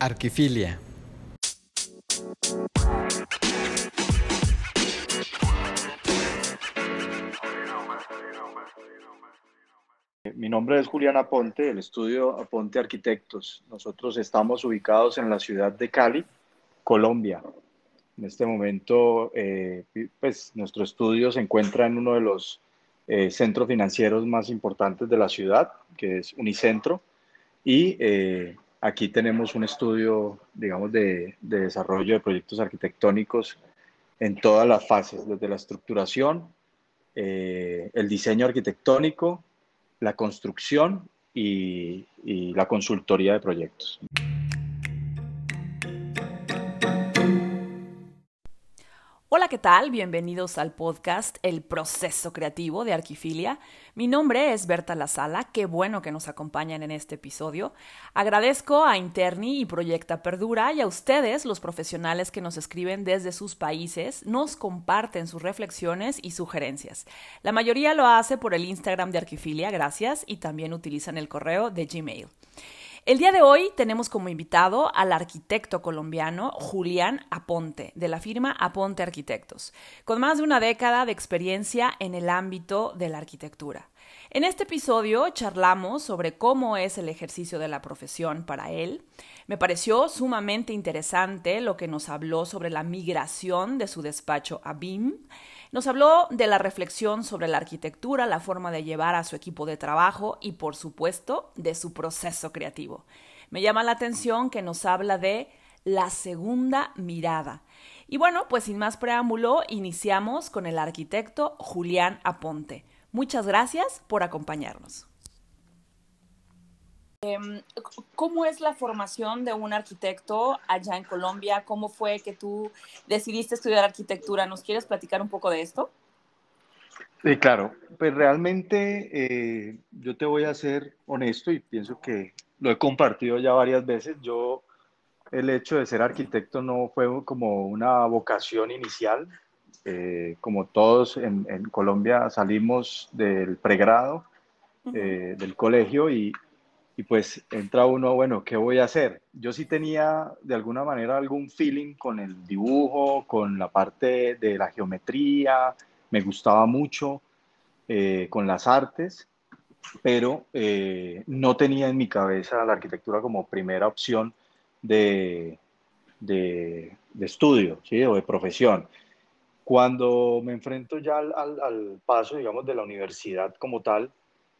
Arquifilia. Mi nombre es Julián Aponte, del estudio Aponte Arquitectos. Nosotros estamos ubicados en la ciudad de Cali, Colombia. En este momento, eh, pues nuestro estudio se encuentra en uno de los eh, centros financieros más importantes de la ciudad, que es Unicentro, y eh, aquí tenemos un estudio, digamos, de, desarrollo de proyectos arquitectónicos en todas las fases, desde la estructuración, eh, el diseño arquitectónico, la construcción y la consultoría de proyectos. Hola, ¿qué tal? Bienvenidos al podcast El Proceso Creativo de Arquifilia. Mi nombre es Berta Lazala, qué bueno que nos acompañan en este episodio. Agradezco a Interni y Proyecta Perdura y a ustedes, los profesionales que nos escriben desde sus países, nos comparten sus reflexiones y sugerencias. La mayoría lo hace por el Instagram de Arquifilia, gracias, y también utilizan el correo de Gmail. El día de hoy tenemos como invitado al arquitecto colombiano Julián Aponte, de la firma Aponte Arquitectos, con más de una década de experiencia en el ámbito de la arquitectura. En este episodio charlamos sobre cómo es el ejercicio de la profesión para él. Me pareció sumamente interesante lo que nos habló sobre la migración de su despacho a BIM nos habló de la reflexión sobre la arquitectura, la forma de llevar a su equipo de trabajo y, por supuesto, de su proceso creativo. Me llama la atención que nos habla de la segunda mirada. Y bueno, pues sin más preámbulo, iniciamos con el arquitecto Julián Aponte. Muchas gracias por acompañarnos. Em, ¿Cómo es la formación de un arquitecto allá en Colombia? ¿Cómo fue que tú decidiste estudiar arquitectura? ¿Nos quieres platicar un poco de esto? Sí, claro. Pues realmente eh, yo te voy a ser honesto y pienso que lo he compartido ya varias veces. Yo, el hecho de ser arquitecto no fue como una vocación inicial. Eh, como todos en, Colombia salimos del pregrado, eh, del colegio y, y pues entra uno, bueno, ¿qué voy a hacer? Yo sí tenía de alguna manera algún feeling con el dibujo, con la parte de la geometría, me gustaba mucho eh, con las artes, pero eh, no tenía en mi cabeza la arquitectura como primera opción de, de, estudio ¿sí? o de profesión. Cuando me enfrento ya al, al, paso, digamos, de la universidad como tal,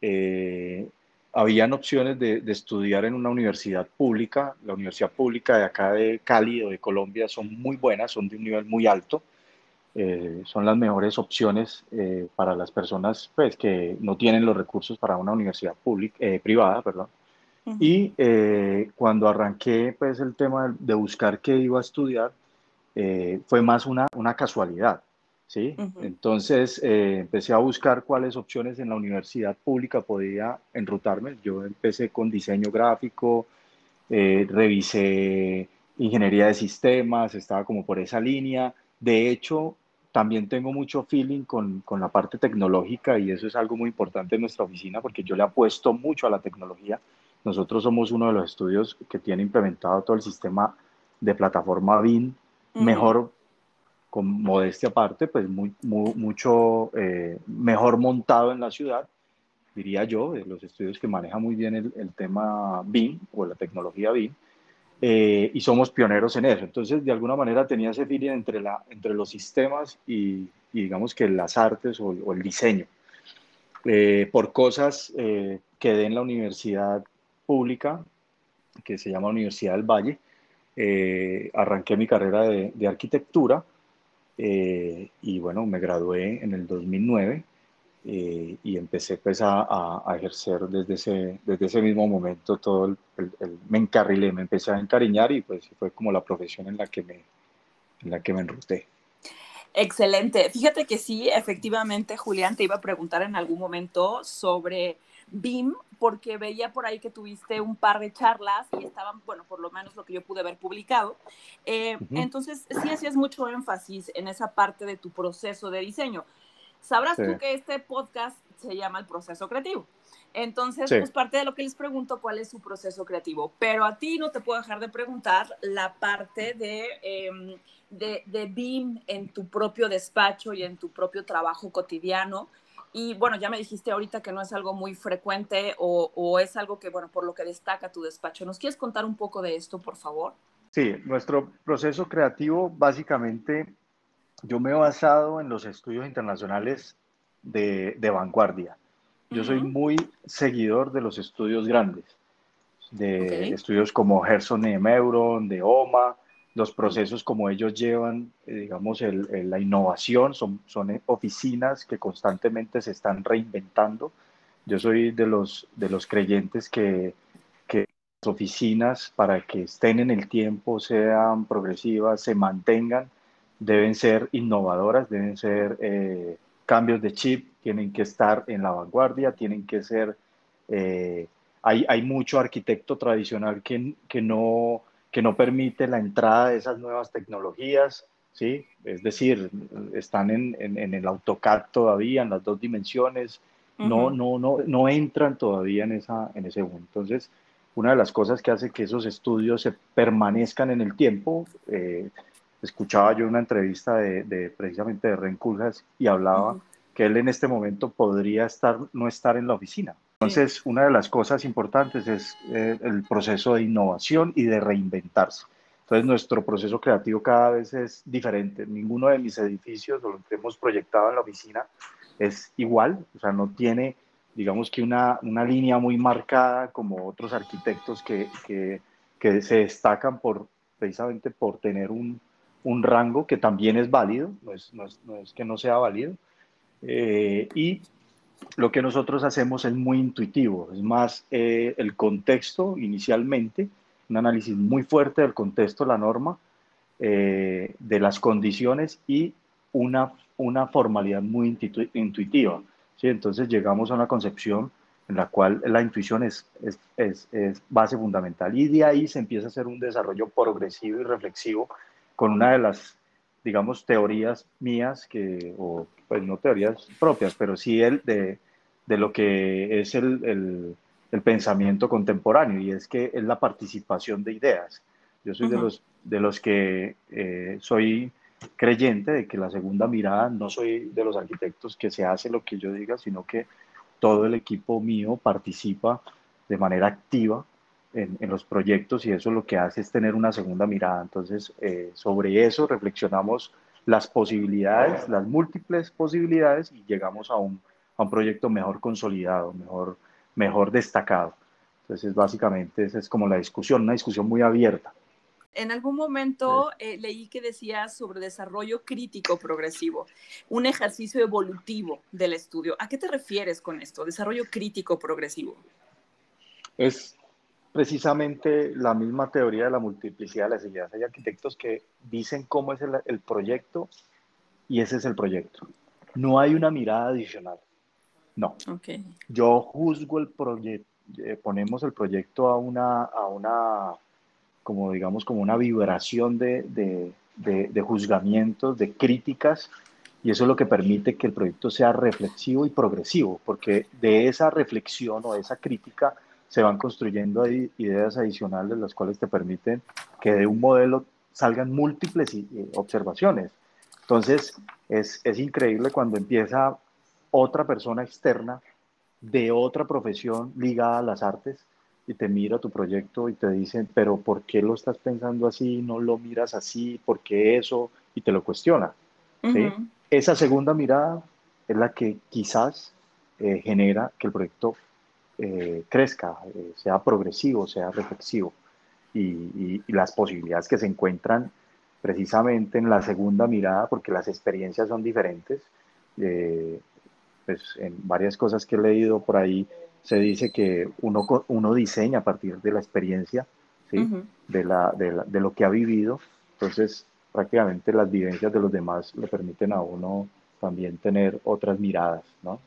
eh, habían opciones de, estudiar en una universidad pública. La universidad pública de acá de Cali o de Colombia son muy buenas, son de un nivel muy alto. Eh, son las mejores opciones eh, para las personas pues, que no tienen los recursos para una universidad pública, eh, privada. Perdón. Y cuando arranqué pues, el tema de buscar qué iba a estudiar, fue más una, una casualidad. ¿Sí? Entonces eh, empecé a buscar cuáles opciones en la universidad pública podía enrutarme. Yo empecé con diseño gráfico, eh, revisé ingeniería de sistemas, estaba como por esa línea. De hecho, también tengo mucho feeling con, con la parte tecnológica y eso es algo muy importante en nuestra oficina porque yo le apuesto mucho a la tecnología. Nosotros somos uno de los estudios que tiene implementado todo el sistema de plataforma BIM mejor con modestia aparte, pues muy, mucho eh, mejor montado en la ciudad, diría yo, de los estudios que maneja muy bien el, tema BIM o la tecnología BIM, eh, y somos pioneros en eso. Entonces, de alguna manera tenía ese feeling entre, la, entre los sistemas y, digamos que las artes o, el diseño. Eh, por cosas quedé en la universidad pública, que se llama Universidad del Valle, arranqué mi carrera de arquitectura, eh, y bueno, me gradué en el 2009 eh, y empecé pues a, a, ejercer desde ese, desde ese mismo momento todo el, me encarrilé, me empecé a encariñar y pues fue como la profesión en la que me, en la que me enruté. Excelente. Fíjate que sí, efectivamente, Julián, te iba a preguntar en algún momento sobre BIM, porque veía por ahí que tuviste un par de charlas y estaban, bueno, por lo menos lo que yo pude haber publicado. Eh, entonces, sí hacías mucho énfasis en esa parte de tu proceso de diseño. Sabrás tú que este podcast se llama el proceso creativo. Entonces, pues parte de lo que les pregunto, ¿cuál es su proceso creativo? Pero a ti no te puedo dejar de preguntar la parte de, em, de, de BIM en tu propio despacho y en tu propio trabajo cotidiano. Y bueno, ya me dijiste ahorita que no es algo muy frecuente o, o, es algo que, bueno, por lo que destaca tu despacho. ¿Nos quieres contar un poco de esto, por favor? Sí, nuestro proceso creativo, básicamente, yo me he basado en los estudios internacionales de, de vanguardia. Yo soy muy seguidor de los estudios grandes, de estudios como Gerson y Meuron, de OMA, los procesos como ellos llevan, eh, digamos, la innovación, son, son oficinas que constantemente se están reinventando. Yo soy de los, de los creyentes que, que las oficinas, para que estén en el tiempo, sean progresivas, se mantengan, deben ser innovadoras, deben ser eh, cambios de chip, tienen que estar en la vanguardia, tienen que ser... Eh, hay, hay, mucho arquitecto tradicional que, que no que no permite la entrada de esas nuevas tecnologías, ¿sí? Es decir, están en, en, el AutoCAD todavía, en las dos dimensiones, no, no, no, no entran todavía en, esa, en ese mundo. Entonces, una de las cosas que hace que esos estudios se permanezcan en el tiempo, eh, escuchaba yo una entrevista de, de, precisamente de Ren Kuljas y hablaba que él en este momento podría estar, no estar en la oficina, entonces, una de las cosas importantes es eh, el proceso de innovación y de reinventarse. Entonces, nuestro proceso creativo cada vez es diferente. Ninguno de mis edificios o lo que hemos proyectado en la oficina es igual, o sea, no tiene, digamos que una, una línea muy marcada como otros arquitectos que, que, que se destacan por, precisamente por tener un, un, rango que también es válido, no es, no es, no es que no sea válido. Eh, y lo que nosotros hacemos es muy intuitivo, es más eh, el contexto inicialmente, un análisis muy fuerte del contexto, la norma, eh, de las condiciones y una, una formalidad muy intuitiva. ¿sí? Entonces llegamos a una concepción en la cual la intuición es, es, es, es, base fundamental y de ahí se empieza a hacer un desarrollo progresivo y reflexivo con una de las, digamos, teorías mías que, o pues no teorías propias, pero sí el de, de lo que es el, el, el, pensamiento contemporáneo y es que es la participación de ideas. Yo soy de, los, de los que eh, soy creyente de que la segunda mirada, no soy de los arquitectos que se hace lo que yo diga, sino que todo el equipo mío participa de manera activa en, en, los proyectos y eso lo que hace es tener una segunda mirada. Entonces, eh, sobre eso reflexionamos las posibilidades, las múltiples posibilidades y llegamos a un, a un proyecto mejor consolidado, mejor, mejor destacado. Entonces, básicamente, esa es como la discusión, una discusión muy abierta. En algún momento eh, leí que decías sobre desarrollo crítico progresivo, un ejercicio evolutivo del estudio. ¿A qué te refieres con esto, desarrollo crítico progresivo? Es precisamente la misma teoría de la multiplicidad de las ideas. Hay arquitectos que dicen cómo es el, el proyecto y ese es el proyecto. No hay una mirada adicional. No. Okay. Yo juzgo el proyecto, eh, ponemos el proyecto a una, a una, como digamos, como una vibración de, de, de, de juzgamientos, de críticas, y eso es lo que permite que el proyecto sea reflexivo y progresivo, porque de esa reflexión o de esa crítica se van construyendo ideas adicionales las cuales te permiten que de un modelo salgan múltiples eh, observaciones. Entonces, es, es, increíble cuando empieza otra persona externa de otra profesión ligada a las artes y te mira tu proyecto y te dicen, pero ¿por qué lo estás pensando así? ¿No lo miras así? ¿Por qué eso? Y te lo cuestiona. ¿sí? Esa segunda mirada es la que quizás eh, genera que el proyecto eh, crezca, eh, sea progresivo, sea reflexivo. Y, y, y, las posibilidades que se encuentran precisamente en la segunda mirada, porque las experiencias son diferentes. Eh, pues en varias cosas que he leído por ahí se dice que uno, uno diseña a partir de la experiencia, ¿sí? Uh -huh. de, la, de, la, de lo que ha vivido. Entonces, prácticamente las vivencias de los demás le permiten a uno también tener otras miradas, ¿no?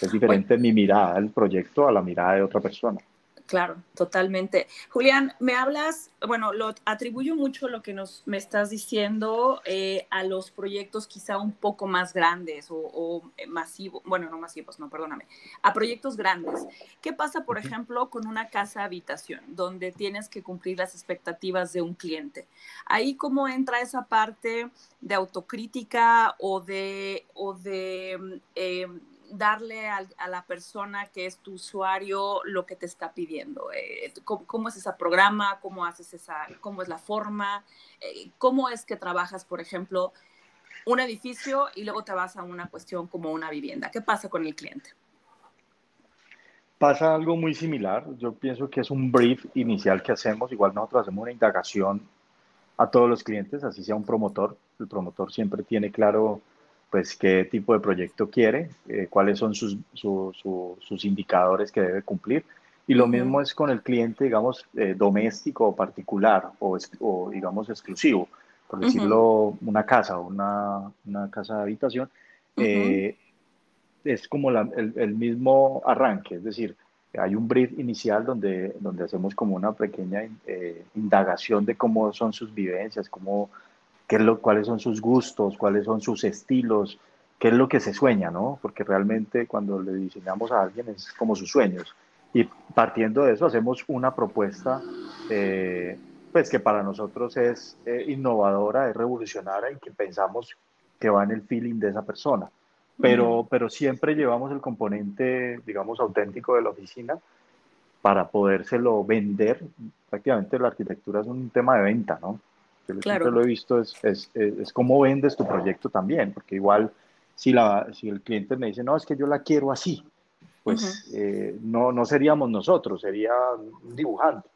Es diferente bueno. mi mirada del proyecto a la mirada de otra persona. Claro, totalmente. Julián, me hablas, bueno, lo atribuyo mucho lo que nos me estás diciendo eh, a los proyectos quizá un poco más grandes o, masivos, bueno, no masivos, no, perdóname, a proyectos grandes. ¿Qué pasa, por ejemplo, con una casa habitación donde tienes que cumplir las expectativas de un cliente? Ahí cómo entra esa parte de autocrítica o de, o de eh, darle a, la persona que es tu usuario lo que te está pidiendo. Eh, ¿cómo, es ese programa? ¿Cómo haces esa, cómo es la forma? Eh, ¿Cómo es que trabajas, por ejemplo, un edificio y luego te vas a una cuestión como una vivienda? ¿Qué pasa con el cliente? Pasa algo muy similar. Yo pienso que es un brief inicial que hacemos. Igual nosotros hacemos una indagación a todos los clientes, así sea un promotor. El promotor siempre tiene claro pues qué tipo de proyecto quiere, eh, cuáles son sus, sus indicadores que debe cumplir. Y lo mismo es con el cliente, digamos, eh, doméstico o particular o, o, digamos, exclusivo, por decirlo, una casa o una, una, casa de habitación. Eh, es como el, el, mismo arranque, es decir, hay un brief inicial donde, donde hacemos como una pequeña indagación de cómo son sus vivencias, cómo qué es lo, cuáles son sus gustos, cuáles son sus estilos, qué es lo que se sueña, ¿no? Porque realmente cuando le diseñamos a alguien es como sus sueños. Y partiendo de eso hacemos una propuesta, eh, pues que para nosotros es eh, innovadora, es revolucionaria y que pensamos que va en el feeling de esa persona. Pero, pero siempre llevamos el componente, digamos, auténtico de la oficina para podérselo vender. Prácticamente la arquitectura es un tema de venta, ¿no? Yo siempre lo he visto, es, es, es, cómo vendes tu proyecto también, porque igual si, la, si el cliente me dice, no, es que yo la quiero así, pues eh, no, no seríamos nosotros, sería un dibujante,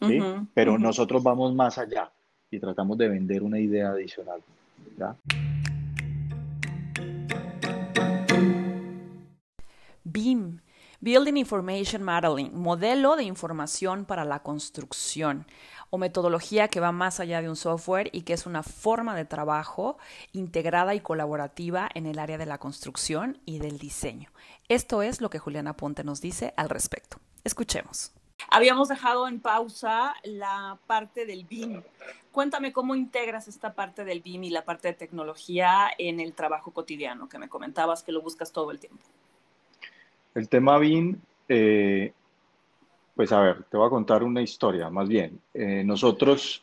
¿sí? Pero nosotros vamos más allá y tratamos de vender una idea adicional, ¿ya? BIM, Building Information Modeling, modelo de información para la construcción o metodología que va más allá de un software y que es una forma de trabajo integrada y colaborativa en el área de la construcción y del diseño. Esto es lo que Juliana Ponte nos dice al respecto. Escuchemos. Habíamos dejado en pausa la parte del BIM. Cuéntame cómo integras esta parte del BIM y la parte de tecnología en el trabajo cotidiano, que me comentabas que lo buscas todo el tiempo. El tema BIM eh, pues a ver, te voy a contar una historia, más bien. Eh, nosotros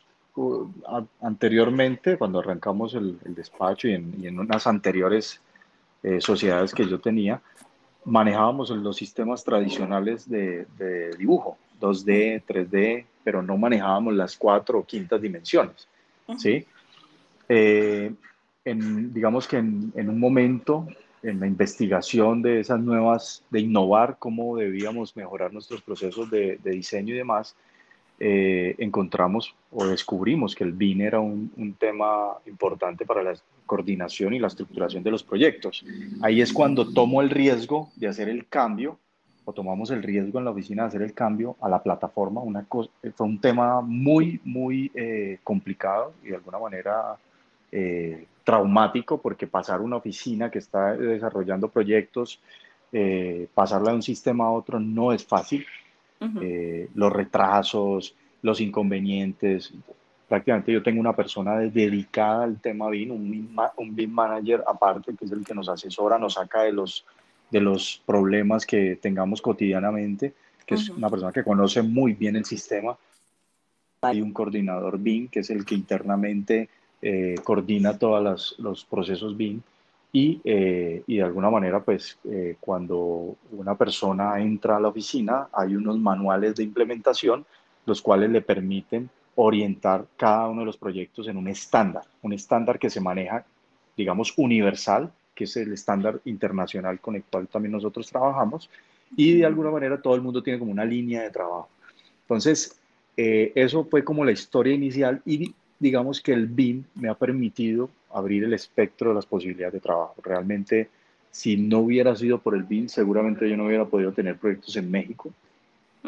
anteriormente, cuando arrancamos el, despacho y en, unas anteriores eh, sociedades que yo tenía, manejábamos los sistemas tradicionales de, dibujo, 2D, 3D, pero no manejábamos las cuatro o quintas dimensiones, ¿sí? Eh, digamos que en, en, un momento en la investigación de esas nuevas, de innovar cómo debíamos mejorar nuestros procesos de, diseño y demás, eh, encontramos o descubrimos que el BIN era un, un, tema importante para la coordinación y la estructuración de los proyectos. Ahí es cuando tomo el riesgo de hacer el cambio o tomamos el riesgo en la oficina de hacer el cambio a la plataforma. Una cosa, fue un tema muy, muy eh, complicado y de alguna manera eh, traumático porque pasar una oficina que está desarrollando proyectos, eh, pasarla de un sistema a otro no es fácil. Eh, los retrasos, los inconvenientes. Prácticamente yo tengo una persona dedicada al tema BIM, un, un BIM manager aparte, que es el que nos asesora, nos saca de los, de los problemas que tengamos cotidianamente, que es una persona que conoce muy bien el sistema. Hay un coordinador BIM, que es el que internamente eh, coordina todos los procesos BIM y, eh, y, de alguna manera, pues eh, cuando una persona entra a la oficina, hay unos manuales de implementación, los cuales le permiten orientar cada uno de los proyectos en un estándar, un estándar que se maneja, digamos, universal, que es el estándar internacional con el cual también nosotros trabajamos, y de alguna manera todo el mundo tiene como una línea de trabajo. Entonces, eso fue como la historia inicial y digamos que el BIM me ha permitido abrir el espectro de las posibilidades de trabajo. Realmente, si no hubiera sido por el BIM, seguramente yo no hubiera podido tener proyectos en México,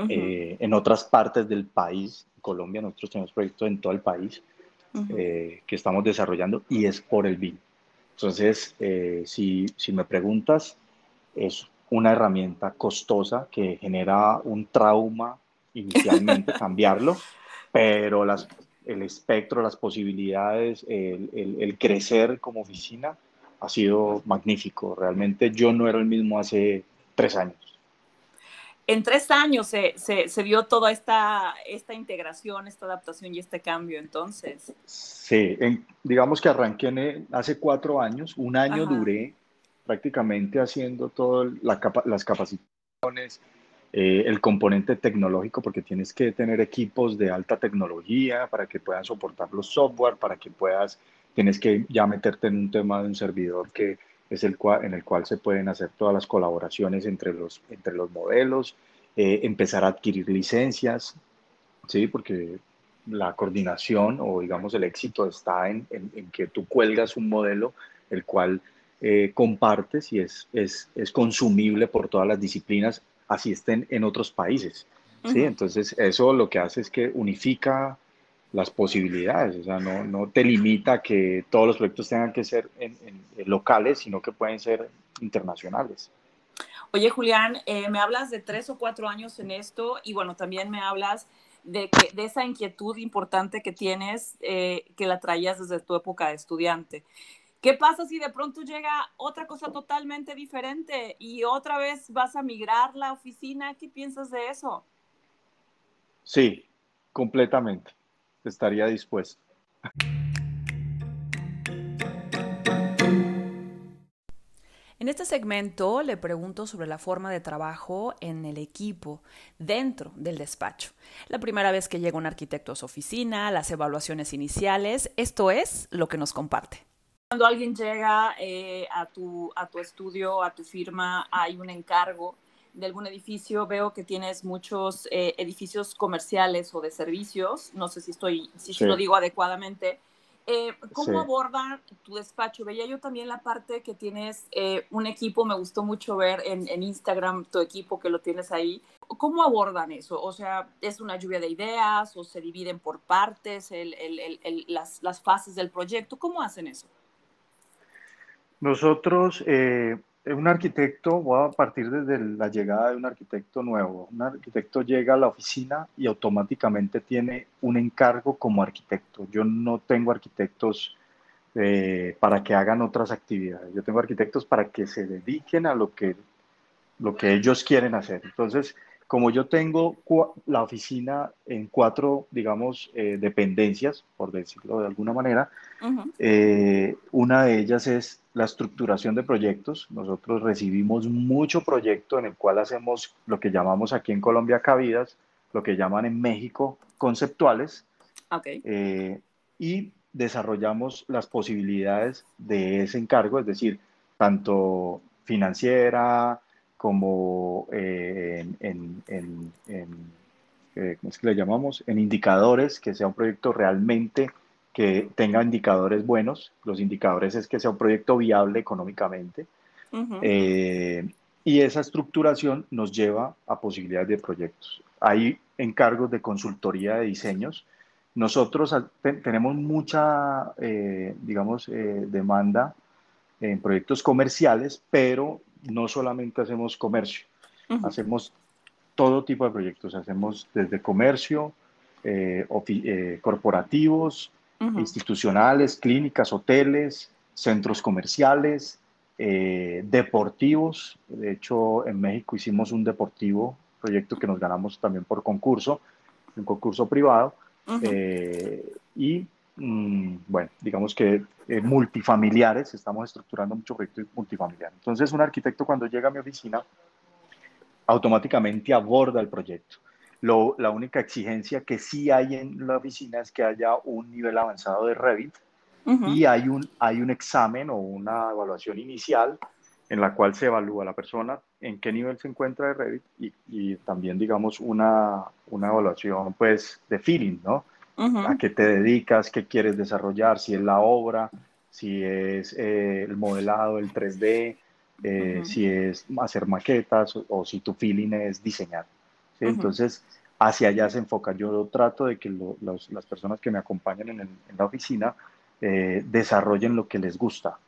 eh, en otras partes del país. Colombia, nosotros tenemos proyectos en todo el país eh, que estamos desarrollando y es por el BIM. Entonces, eh, si, si me preguntas, es una herramienta costosa que genera un trauma inicialmente, cambiarlo, pero las, el espectro, las posibilidades, el, el, crecer como oficina ha sido magnífico. Realmente yo no era el mismo hace tres años. En tres años se, se, se vio toda esta, esta integración, esta adaptación y este cambio, entonces. Sí, digamos que arranqué hace cuatro años, un año duré prácticamente haciendo todas las capacitaciones, eh, el componente tecnológico, porque tienes que tener equipos de alta tecnología para que puedan soportar los software, para que puedas, tienes que ya meterte en un tema de un servidor que es el cual, en el cual se pueden hacer todas las colaboraciones entre los, entre los modelos, eh, empezar a adquirir licencias, ¿sí? porque la coordinación o digamos el éxito está en, en, que tú cuelgas un modelo el cual eh, compartes y es, es, es, consumible por todas las disciplinas así estén en otros países. ¿sí? Entonces, eso lo que hace es que unifica las posibilidades, o sea, no, no te limita a que todos los proyectos tengan que ser en, locales, sino que pueden ser internacionales. Oye, Julián, eh, me hablas de tres o cuatro años en esto y bueno, también me hablas de, que, de esa inquietud importante que tienes, eh, que la traías desde tu época de estudiante. ¿Qué pasa si de pronto llega otra cosa totalmente diferente y otra vez vas a migrar la oficina? ¿Qué piensas de eso? Sí, completamente. Estaría dispuesto. En este segmento le pregunto sobre la forma de trabajo en el equipo, dentro del despacho. La primera vez que llega un arquitecto a su oficina, las evaluaciones iniciales, esto es lo que nos comparte. Cuando alguien llega eh, a, tu, a tu estudio, a tu firma, hay un encargo de algún edificio, veo que tienes muchos eh, edificios comerciales o de servicios, no sé si estoy, si lo digo adecuadamente. Eh, ¿Cómo abordan tu despacho? Veía yo también la parte que tienes un equipo, me gustó mucho ver en, en, Instagram tu equipo que lo tienes ahí. ¿Cómo abordan eso? O sea, ¿es una lluvia de ideas o se dividen por partes el, el, las, las fases del proyecto? ¿Cómo hacen eso? Nosotros, eh, un arquitecto, voy a partir desde la llegada de un arquitecto nuevo. Un arquitecto llega a la oficina y automáticamente tiene un encargo como arquitecto. Yo no tengo arquitectos eh, para que hagan otras actividades. Yo tengo arquitectos para que se dediquen a lo que, lo que ellos quieren hacer. Entonces, como yo tengo la oficina en cuatro, digamos, eh, dependencias, por decirlo de alguna manera, eh, una de ellas es la estructuración de proyectos. Nosotros recibimos mucho proyecto en el cual hacemos lo que llamamos aquí en Colombia cabidas, lo que llaman en México conceptuales, eh, y desarrollamos las posibilidades de ese encargo, es decir, tanto financiera, como eh, en, en, eh, ¿cómo es que le llamamos? En indicadores, que sea un proyecto realmente que tenga indicadores buenos. Los indicadores es que sea un proyecto viable económicamente. Eh, y esa estructuración nos lleva a posibilidades de proyectos. Hay encargos de consultoría de diseños. Nosotros tenemos mucha, digamos, demanda en proyectos comerciales, pero no solamente hacemos comercio, hacemos todo tipo de proyectos, hacemos desde comercio, eh, eh, corporativos, institucionales, clínicas, hoteles, centros comerciales, eh, deportivos. De hecho, en México hicimos un deportivo, proyecto que nos ganamos también por concurso, un concurso privado. y bueno, digamos que eh, multifamiliares, estamos estructurando mucho proyectos multifamiliares. Entonces, un arquitecto cuando llega a mi oficina, automáticamente aborda el proyecto. Lo, la única exigencia que sí hay en la oficina es que haya un nivel avanzado de Revit y hay un, hay un examen o una evaluación inicial en la cual se evalúa la persona en qué nivel se encuentra de Revit y, y también, digamos, una, una evaluación pues de feeling, ¿no? A qué te dedicas, qué quieres desarrollar, si es la obra, si es eh, el modelado, el 3D, eh, si es hacer maquetas o, si tu feeling es diseñar. Entonces, hacia allá se enfoca. Yo trato de que las personas que me acompañan en, la oficina eh, desarrollen lo que les gusta.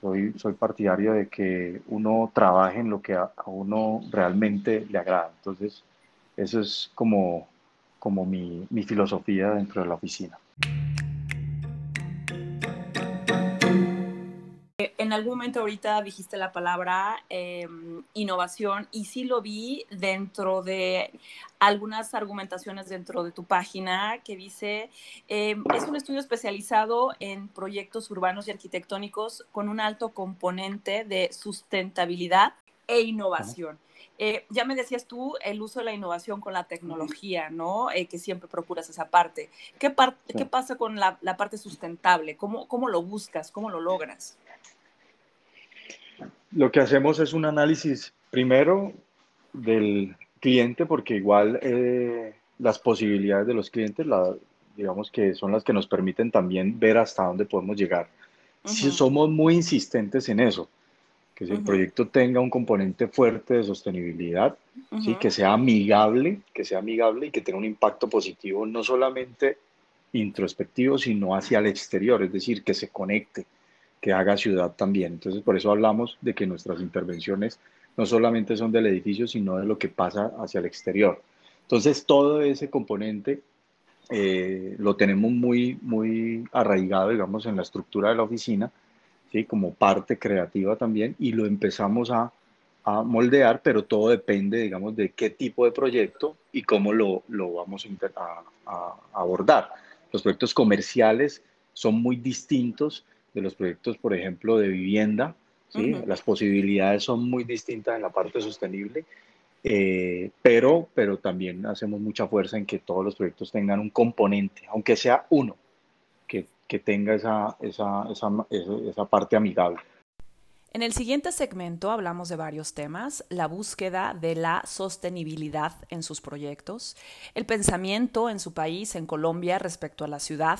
Soy, soy partidario de que uno trabaje en lo que a, a uno realmente le agrada. Entonces, Eso es como, como mi, mi filosofía dentro de la oficina. En algún momento ahorita dijiste la palabra em, innovación y sí lo vi dentro de algunas argumentaciones dentro de tu página que dice, em, es un estudio especializado en proyectos urbanos y arquitectónicos con un alto componente de sustentabilidad e innovación. Eh, ya me decías tú el uso de la innovación con la tecnología, ¿no? Eh, que siempre procuras esa parte. ¿Qué, ¿qué pasa con la, la parte sustentable? ¿Cómo, ¿Cómo, lo buscas? ¿Cómo lo logras? Lo que hacemos es un análisis primero del cliente, porque igual eh, las posibilidades de los clientes, la, digamos que son las que nos permiten también ver hasta dónde podemos llegar. Si somos muy insistentes en eso, que el proyecto tenga un componente fuerte de sostenibilidad, ¿sí? que sea amigable, que sea amigable y que tenga un impacto positivo no solamente introspectivo, sino hacia el exterior, es decir, que se conecte, que haga ciudad también. Entonces, por eso hablamos de que nuestras intervenciones no solamente son del edificio, sino de lo que pasa hacia el exterior. Entonces, todo ese componente eh, lo tenemos muy, muy arraigado, digamos, en la estructura de la oficina, ¿sí? como parte creativa también, y lo empezamos a, a moldear, pero todo depende, digamos, de qué tipo de proyecto y cómo lo, lo vamos a, a, abordar. Los proyectos comerciales son muy distintos de los proyectos, por ejemplo, de vivienda. ¿sí? Las posibilidades son muy distintas en la parte sostenible, eh, pero, pero también hacemos mucha fuerza en que todos los proyectos tengan un componente, aunque sea uno, que, tenga esa, esa, esa, esa parte amigable. En el siguiente segmento hablamos de varios temas, la búsqueda de la sostenibilidad en sus proyectos, el pensamiento en su país, en Colombia, respecto a la ciudad,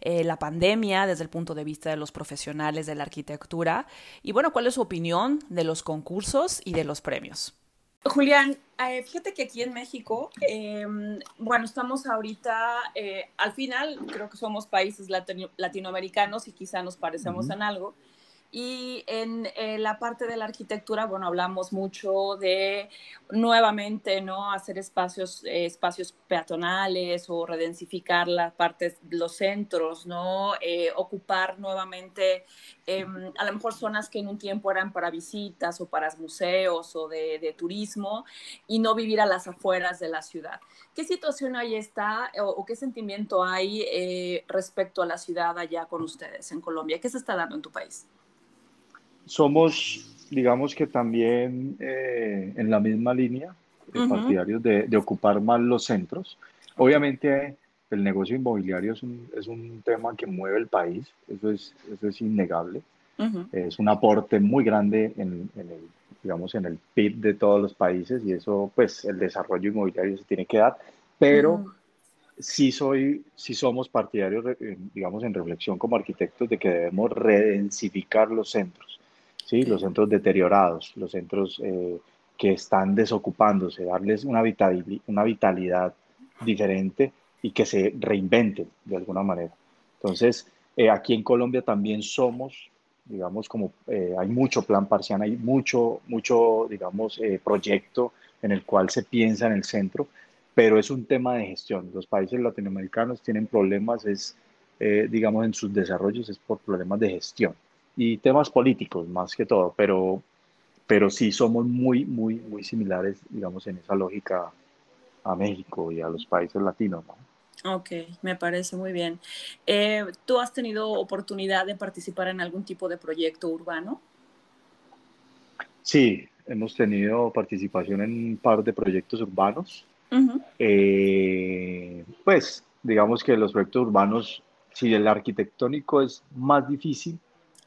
eh, la pandemia desde el punto de vista de los profesionales de la arquitectura y bueno, cuál es su opinión de los concursos y de los premios. Julián, eh, fíjate que aquí en México, em, bueno, estamos ahorita, eh, al final creo que somos países latinoamericanos y quizá nos parecemos en algo, y en eh, la parte de la arquitectura, bueno, hablamos mucho de nuevamente, ¿no? Hacer espacios, eh, espacios peatonales o redensificar las partes, los centros, ¿no? Eh, ocupar nuevamente em, a lo mejor zonas que en un tiempo eran para visitas o para museos o de, turismo y no vivir a las afueras de la ciudad. ¿Qué situación ahí está o, o qué sentimiento hay respecto a la ciudad allá con ustedes en Colombia? ¿Qué se está dando en tu país? Somos, digamos que también eh, en la misma línea, partidarios de, ocupar más los centros. Obviamente el negocio inmobiliario es un, es un tema que mueve el país, eso es, eso es innegable. Es un aporte muy grande en, el, digamos, en el PIB de todos los países y eso, pues, el desarrollo inmobiliario se tiene que dar, pero sí soy, sí somos partidarios, digamos, en reflexión como arquitectos de que debemos redensificar los centros. ¿Sí? los centros deteriorados, los centros eh, que están desocupándose, darles una una vitalidad diferente y que se reinventen de alguna manera. Entonces, eh, aquí en Colombia también somos, digamos, como eh, hay mucho plan parcial, hay mucho, mucho, digamos, proyecto en el cual se piensa en el centro, pero es un tema de gestión. Los países latinoamericanos tienen problemas, es, digamos, en sus desarrollos, es por problemas de gestión y temas políticos más que todo, pero, pero sí somos muy, muy, muy similares, digamos, en esa lógica a México y a los países latinos. ¿no? Ok, me parece muy bien. Eh, ¿Tú has tenido oportunidad de participar en algún tipo de proyecto urbano? Sí, hemos tenido participación en un par de proyectos urbanos. Eh, pues digamos que los proyectos urbanos, si el arquitectónico es más difícil,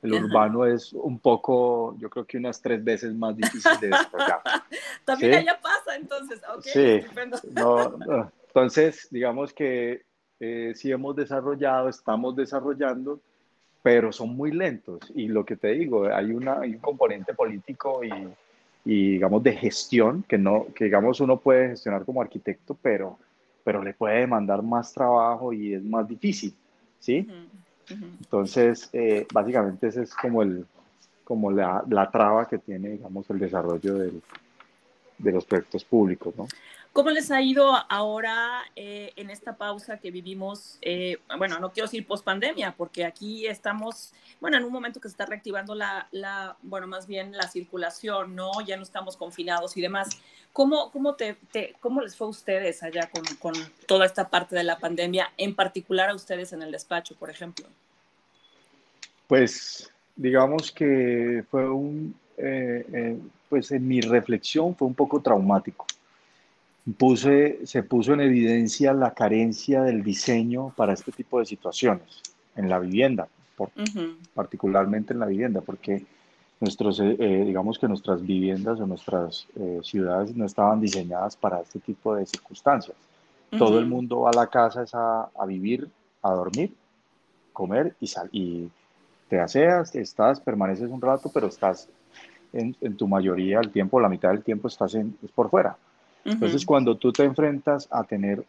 el urbano es un poco, yo creo que unas tres veces más difícil de desarrollar. También allá pasa, entonces. sí. entonces, digamos que eh, sí hemos desarrollado, estamos desarrollando, pero son muy lentos. Y lo que te digo, hay, una, un componente político y, y, digamos, de gestión que, no, que, digamos, uno puede gestionar como arquitecto, pero, pero le puede demandar más trabajo y es más difícil, ¿sí? Entonces, eh, básicamente ese es como, el, como la, la, traba que tiene, digamos, el desarrollo del, de los proyectos públicos. ¿Cómo les ha ido ahora eh, en esta pausa que vivimos? Eh, bueno, no quiero decir post pandemia, porque aquí estamos, bueno, en un momento que se está reactivando la, bueno, más bien la circulación, ¿no? Ya no estamos confinados y demás. ¿Cómo, cómo, te, cómo les fue a ustedes allá con, con, toda esta parte de la pandemia, en particular a ustedes en el despacho, por ejemplo? Pues digamos que fue un, eh, pues en mi reflexión fue un poco traumático puse, se puso en evidencia la carencia del diseño para este tipo de situaciones en la vivienda, particularmente en la vivienda, porque nuestros, eh, eh, digamos que nuestras viviendas o nuestras eh, ciudades no estaban diseñadas para este tipo de circunstancias. Todo el mundo va a la casa es a, vivir, a dormir, comer y, sal y te aseas, estás, permaneces un rato, pero estás en, en, tu mayoría del tiempo, la mitad del tiempo estás en, es por fuera. Entonces, cuando tú te enfrentas a tener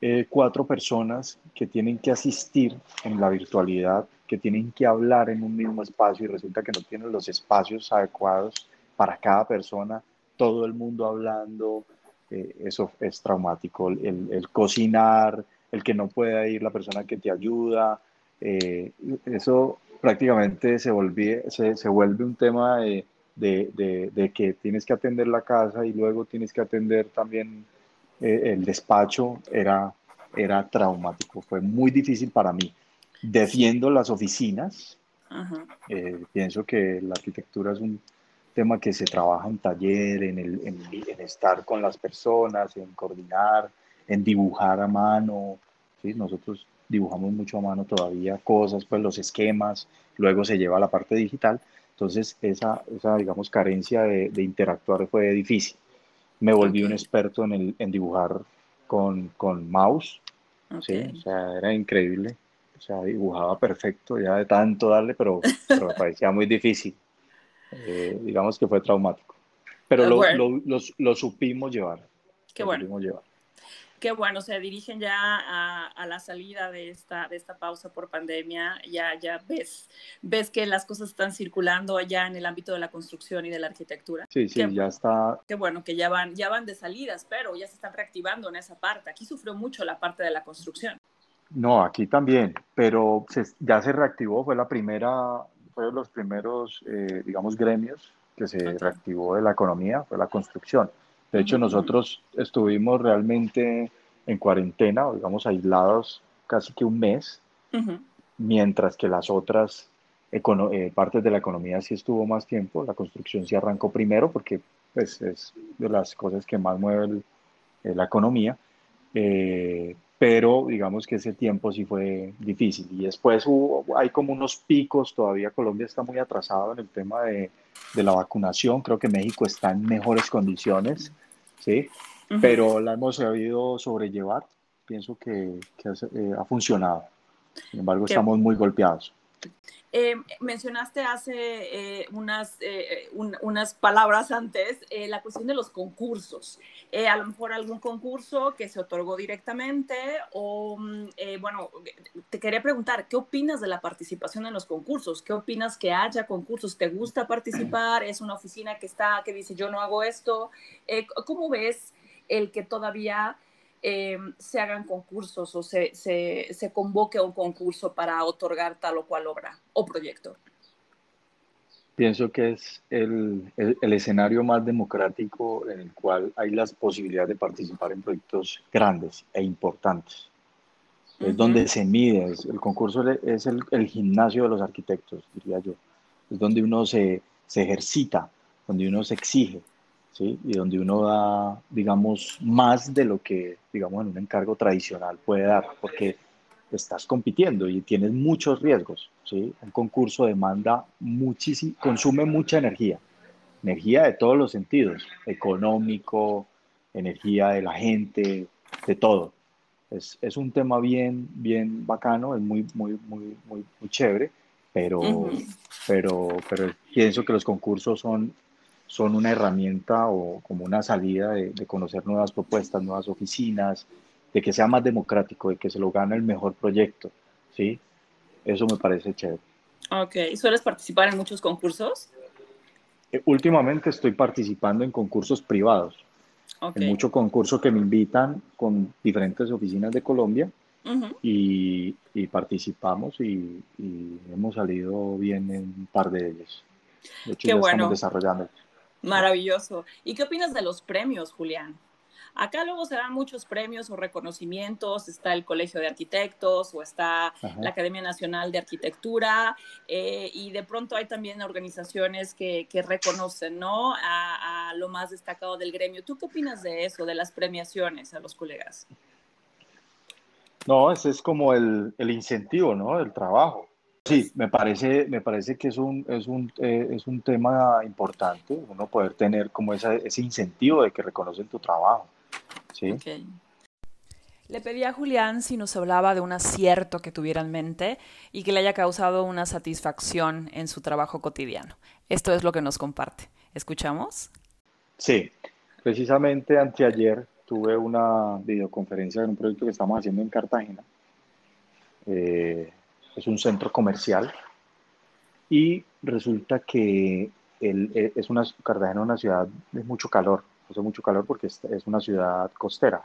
eh, cuatro personas que tienen que asistir en la virtualidad, que tienen que hablar en un mismo espacio y resulta que no tienen los espacios adecuados para cada persona, todo el mundo hablando, eh, eso es traumático. El, cocinar, el que no pueda ir la persona que te ayuda, eh, eso prácticamente se, se, se vuelve un tema de de, de, que tienes que atender la casa y luego tienes que atender también eh, el despacho, era, era traumático, fue muy difícil para mí. Defiendo las oficinas, eh, pienso que la arquitectura es un tema que se trabaja en taller, en, el, en, en estar con las personas, en coordinar, en dibujar a mano. ¿sí? Nosotros dibujamos mucho a mano todavía cosas, pues los esquemas, luego se lleva a la parte digital, entonces, esa, esa digamos, carencia de, de, interactuar fue difícil. Me volví un experto en, el, en dibujar con, con mouse. ¿sí? O sea, era increíble. O sea, dibujaba perfecto ya de tanto darle, pero, pero me parecía muy difícil. Eh, digamos que fue traumático. Pero lo, lo, lo, lo supimos llevar. Qué bueno. Supimos llevar qué bueno, se dirigen ya a, la salida de esta, de esta pausa por pandemia, ya, ya ves, ves que las cosas están circulando allá en el ámbito de la construcción y de la arquitectura. Sí, sí, ya está. Qué bueno que ya van, ya van de salidas, pero ya se están reactivando en esa parte. Aquí sufrió mucho la parte de la construcción. No, aquí también, pero ya se reactivó, fue la primera, fue de los primeros, eh, digamos, gremios que se reactivó de la economía, fue la construcción. De hecho, nosotros estuvimos realmente en cuarentena, digamos, aislados casi que un mes, mientras que las otras eh, partes de la economía sí estuvo más tiempo. La construcción sí arrancó primero porque pues, es de las cosas que más mueve eh, la economía. Eh, pero digamos que ese tiempo sí fue difícil. Y después hubo, hay como unos picos, todavía Colombia está muy atrasado en el tema de, de la vacunación, creo que México está en mejores condiciones ¿sí? Pero la hemos sabido sobrellevar, pienso que, que eh, ha funcionado. Sin embargo, estamos muy golpeados. Eh, mencionaste hace eh, unas, unas palabras antes la cuestión de los concursos. a lo mejor algún concurso que se otorgó directamente o, mm, bueno, te quería preguntar, ¿qué opinas de la participación en los concursos? ¿Qué opinas que haya concursos? ¿Te gusta participar? ¿Es una oficina que está, que dice yo no hago esto? ¿Cómo ves el que todavía eh, se hagan concursos o se, se, convoque un concurso para otorgar tal o cual obra o proyecto? Pienso que es el, el, escenario más democrático en el cual hay las posibilidades de participar en proyectos grandes e importantes. Es donde se mide, el concurso es el, el, gimnasio de los arquitectos, diría yo. Es donde uno se, se ejercita, donde uno se exige, ¿sí? y donde uno da, digamos, más de lo que, digamos, en un encargo tradicional puede dar, porque estás compitiendo y tienes muchos riesgos. ¿sí? Un concurso demanda muchísimo, consume mucha energía, energía de todos los sentidos, económico, energía de la gente, de todo. Es, es un tema bien, bien bacano, es muy, muy, muy, muy, muy chévere, pero, pero, pero pienso que los concursos son son una herramienta o como una salida de, conocer nuevas propuestas, nuevas oficinas, de que sea más democrático, de que se lo gane el mejor proyecto, ¿sí? Eso me parece chévere. Ok, ¿sueles participar en muchos concursos? Eh, últimamente estoy participando en concursos privados. En muchos concursos que me invitan con diferentes oficinas de Colombia y, participamos y, hemos salido bien en un par de ellos. De hecho, Qué ya bueno. estamos desarrollando. Maravilloso. ¿Y qué opinas de los premios, Julián? Acá luego se dan muchos premios o reconocimientos, está el Colegio de Arquitectos o está la Academia Nacional de Arquitectura eh, y de pronto hay también organizaciones que, reconocen ¿no? A, lo más destacado del gremio. ¿Tú qué opinas de eso, de las premiaciones a los colegas? No, ese es como el, el incentivo, ¿no? El trabajo. Sí, me parece, me parece que es un, es un, eh, es un tema importante, uno poder tener como esa, ese incentivo de que reconocen tu trabajo. ¿sí? Le pedí a Julián si nos hablaba de un acierto que tuviera en mente y que le haya causado una satisfacción en su trabajo cotidiano. Esto es lo que nos comparte. ¿Escuchamos? Sí, precisamente anteayer tuve una videoconferencia de un proyecto que estamos haciendo en Cartagena. Eh, es un centro comercial y resulta que el, es una, Cartagena es una ciudad de mucho calor, hace mucho calor porque es, una ciudad costera.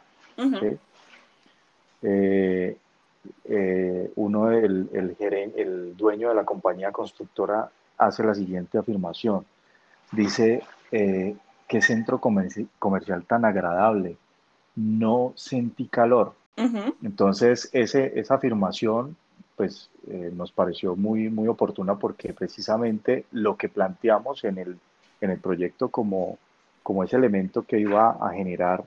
Eh, eh, uno, el, el, el dueño de la compañía constructora hace la siguiente afirmación. Dice, eh, qué centro comercial tan agradable, no sentí calor. Entonces, ese, esa afirmación pues eh, nos pareció muy, muy oportuna porque precisamente lo que planteamos en el, en el proyecto como, como ese elemento que iba a generar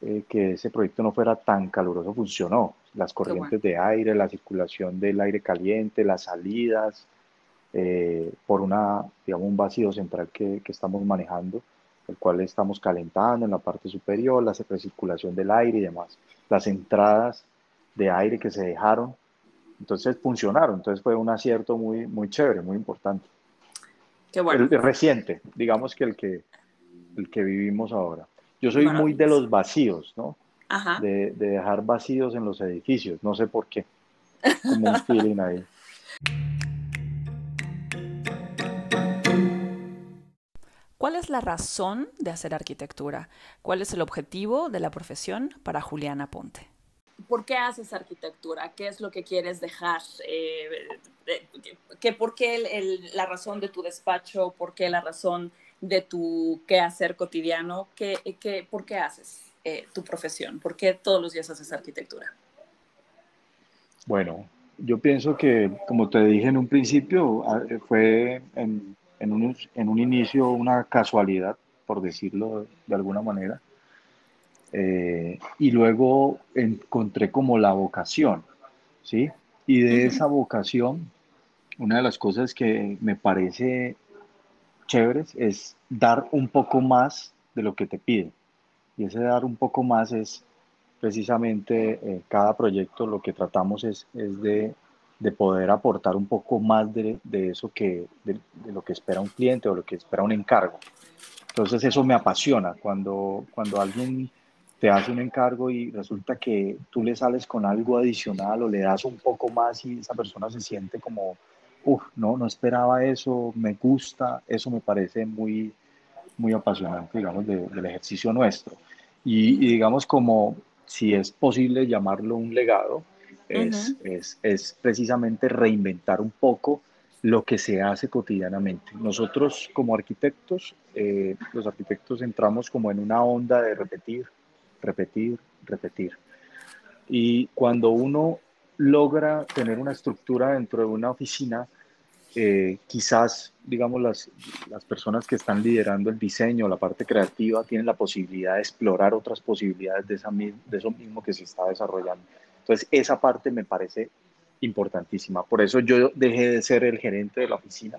eh, que ese proyecto no fuera tan caluroso funcionó. Las corrientes de aire, la circulación del aire caliente, las salidas, eh, por una, digamos, un vacío central que, que, estamos manejando, el cual estamos calentando en la parte superior, la recirculación del aire y demás. Las entradas de aire que se dejaron entonces funcionaron, entonces fue un acierto muy, muy chévere, muy importante. Qué bueno. El, reciente, digamos que el, que el que vivimos ahora. Yo soy muy de los vacíos, ¿no? Ajá. De, de, dejar vacíos en los edificios, no sé por qué. Como un feeling ahí. ¿Cuál es la razón de hacer arquitectura? ¿Cuál es el objetivo de la profesión para Juliana Ponte? ¿Por qué haces arquitectura? ¿Qué es lo que quieres dejar? Eh, ¿Por qué la razón de tu despacho? ¿Por qué la razón de tu quehacer cotidiano? ¿Qué, qué, por qué haces eh, tu profesión? ¿Por qué todos los días haces arquitectura? Bueno, yo pienso que, como te dije en un principio, fue en, en, un, en un inicio una casualidad, por decirlo de alguna manera eh, y luego encontré como la vocación, ¿sí? Y de esa vocación, una de las cosas que me parece chéveres es dar un poco más de lo que te piden. Y ese dar un poco más es precisamente eh, cada proyecto lo que tratamos es, es de, de, poder aportar un poco más de, de eso que, de, de, lo que espera un cliente o lo que espera un encargo. Entonces eso me apasiona cuando, cuando alguien te hace un encargo y resulta que tú le sales con algo adicional o le das un poco más y esa persona se siente como, uff, no, no esperaba eso, me gusta, eso me parece muy, muy apasionante, digamos, del ejercicio nuestro. Y, digamos como, si es posible llamarlo un legado, es, es, es precisamente reinventar un poco lo que se hace cotidianamente. Nosotros como arquitectos, eh, los arquitectos entramos como en una onda de repetir, repetir, repetir. Y cuando uno logra tener una estructura dentro de una oficina, eh, quizás, digamos, las, las personas que están liderando el diseño, la parte creativa, tienen la posibilidad de explorar otras posibilidades de, esa, de eso mismo que se está desarrollando. Entonces, esa parte me parece importantísima. Por eso yo dejé de ser el gerente de la oficina.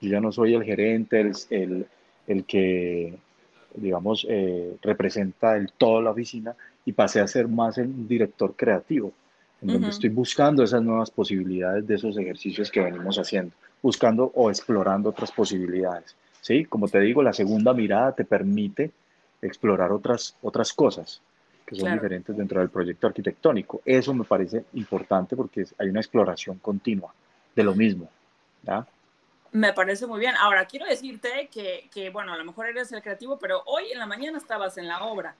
Yo ya no soy el gerente, el, el, el que digamos, eh, representa el todo la oficina y pasé a ser más el director creativo, en donde estoy buscando esas nuevas posibilidades de esos ejercicios que venimos haciendo, buscando o explorando otras posibilidades. ¿sí? Como te digo, la segunda mirada te permite explorar otras, otras cosas que son diferentes dentro del proyecto arquitectónico. Eso me parece importante porque hay una exploración continua de lo mismo. ¿ya? Me parece muy bien. Ahora, quiero decirte que, que, bueno, a lo mejor eres el creativo, pero hoy en la mañana estabas en la obra.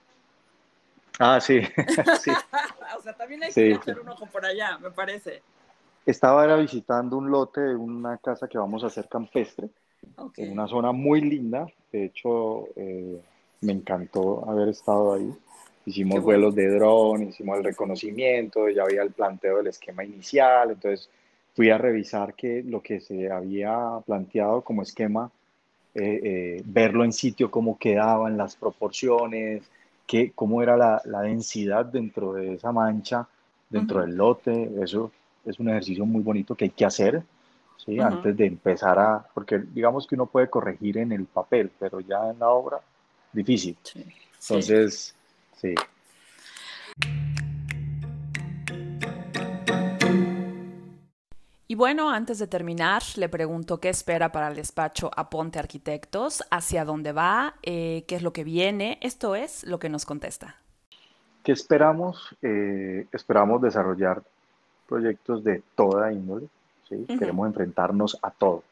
Ah, sí. sí. o sea, también hay que echar un ojo por allá, me parece. Estaba era visitando un lote de una casa que vamos a hacer campestre, en una zona muy linda. De hecho, eh, me encantó haber estado ahí. Hicimos vuelos de dron, hicimos el reconocimiento, ya había el planteo del esquema inicial, entonces fui a revisar que lo que se había planteado como esquema, eh, eh, verlo en sitio, cómo quedaban las proporciones, que, cómo era la, la, densidad dentro de esa mancha, dentro del lote. Eso es un ejercicio muy bonito que hay que hacer ¿sí? antes de empezar a, porque digamos que uno puede corregir en el papel, pero ya en la obra, difícil. Entonces, sí. Y bueno, antes de terminar, le pregunto qué espera para el despacho Aponte Arquitectos, hacia dónde va, eh, qué es lo que viene. Esto es lo que nos contesta. ¿Qué esperamos? Eh, esperamos desarrollar proyectos de toda índole. ¿sí? Queremos enfrentarnos a todo.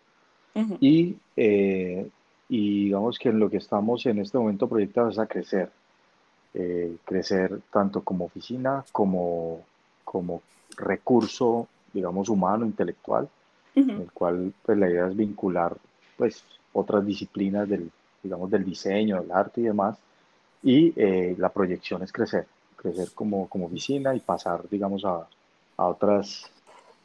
y, eh, y, digamos que en lo que estamos en este momento proyectados es a crecer. crecer tanto como oficina como, como recurso digamos, humano, intelectual, en el cual pues, la idea es vincular pues, otras disciplinas del, digamos, del diseño, del arte y demás, y eh, la proyección es crecer, crecer como, como oficina y pasar, digamos, a, a otras,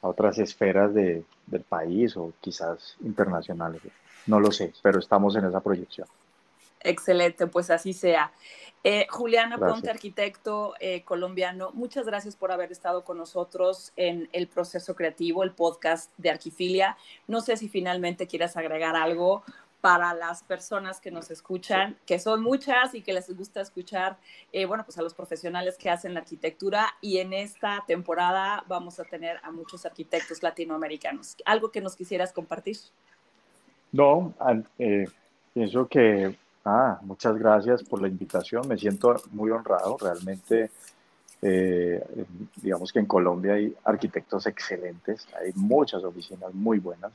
a otras esferas de, del país o quizás internacionales. No lo sé, pero estamos en esa proyección. Excelente, pues así sea. Eh, Juliana Ponte, arquitecto eh, colombiano, muchas gracias por haber estado con nosotros en el proceso creativo, el podcast de Arquifilia. No sé si finalmente quieras agregar algo para las personas que nos escuchan, que son muchas y que les gusta escuchar, eh, bueno, pues a los profesionales que hacen la arquitectura y en esta temporada vamos a tener a muchos arquitectos latinoamericanos. ¿Algo que nos quisieras compartir? No, pienso que Ah, muchas gracias por la invitación. Me siento muy honrado. Realmente, eh, digamos que en Colombia hay arquitectos excelentes, hay muchas oficinas muy buenas.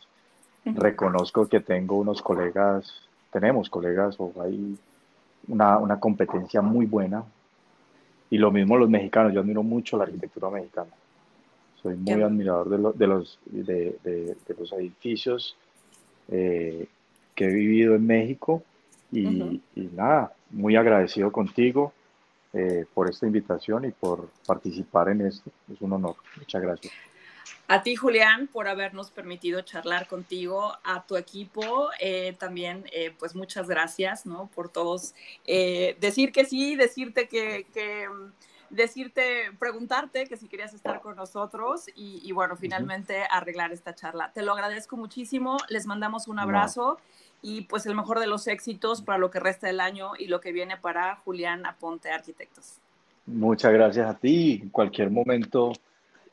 Reconozco que tengo unos colegas, tenemos colegas o hay una, una competencia muy buena. Y lo mismo los mexicanos, yo admiro mucho la arquitectura mexicana. Soy muy admirador de, de los, de, de, los edificios eh, que he vivido en México y, nada, muy agradecido contigo eh, por esta invitación y por participar en esto. Es un honor. Muchas gracias. A ti, Julián, por habernos permitido charlar contigo, a tu equipo eh, también, eh, pues muchas gracias, ¿no? Por todos decir que sí, decirte que, que, decirte, preguntarte que si querías estar con nosotros y, bueno, finalmente arreglar esta charla. Te lo agradezco muchísimo, les mandamos un abrazo y pues el mejor de los éxitos para lo que resta del año y lo que viene para Julián Aponte Arquitectos. Muchas gracias a ti. En cualquier momento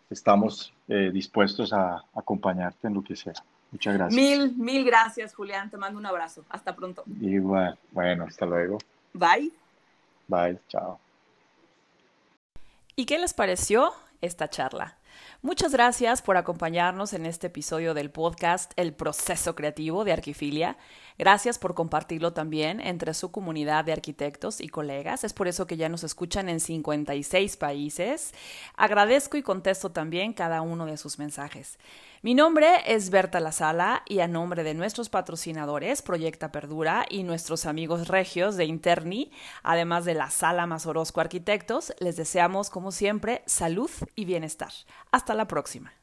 estamos eh, dispuestos a acompañarte en lo que sea. Muchas gracias. Mil, mil gracias, Julián. Te mando un abrazo. Hasta pronto. Igual. Bueno, hasta luego. Bye. Bye. Chao. ¿Y qué les pareció esta charla? Muchas gracias por acompañarnos en este episodio del podcast El proceso creativo de Arquifilia. Gracias por compartirlo también entre su comunidad de arquitectos y colegas. Es por eso que ya nos escuchan en 56 países. Agradezco y contesto también cada uno de sus mensajes. Mi nombre es Berta Lazala y a nombre de nuestros patrocinadores Proyecta Perdura y nuestros amigos regios de Interni, además de la Sala Más Orozco Arquitectos, les deseamos como siempre salud y bienestar. Hasta la próxima.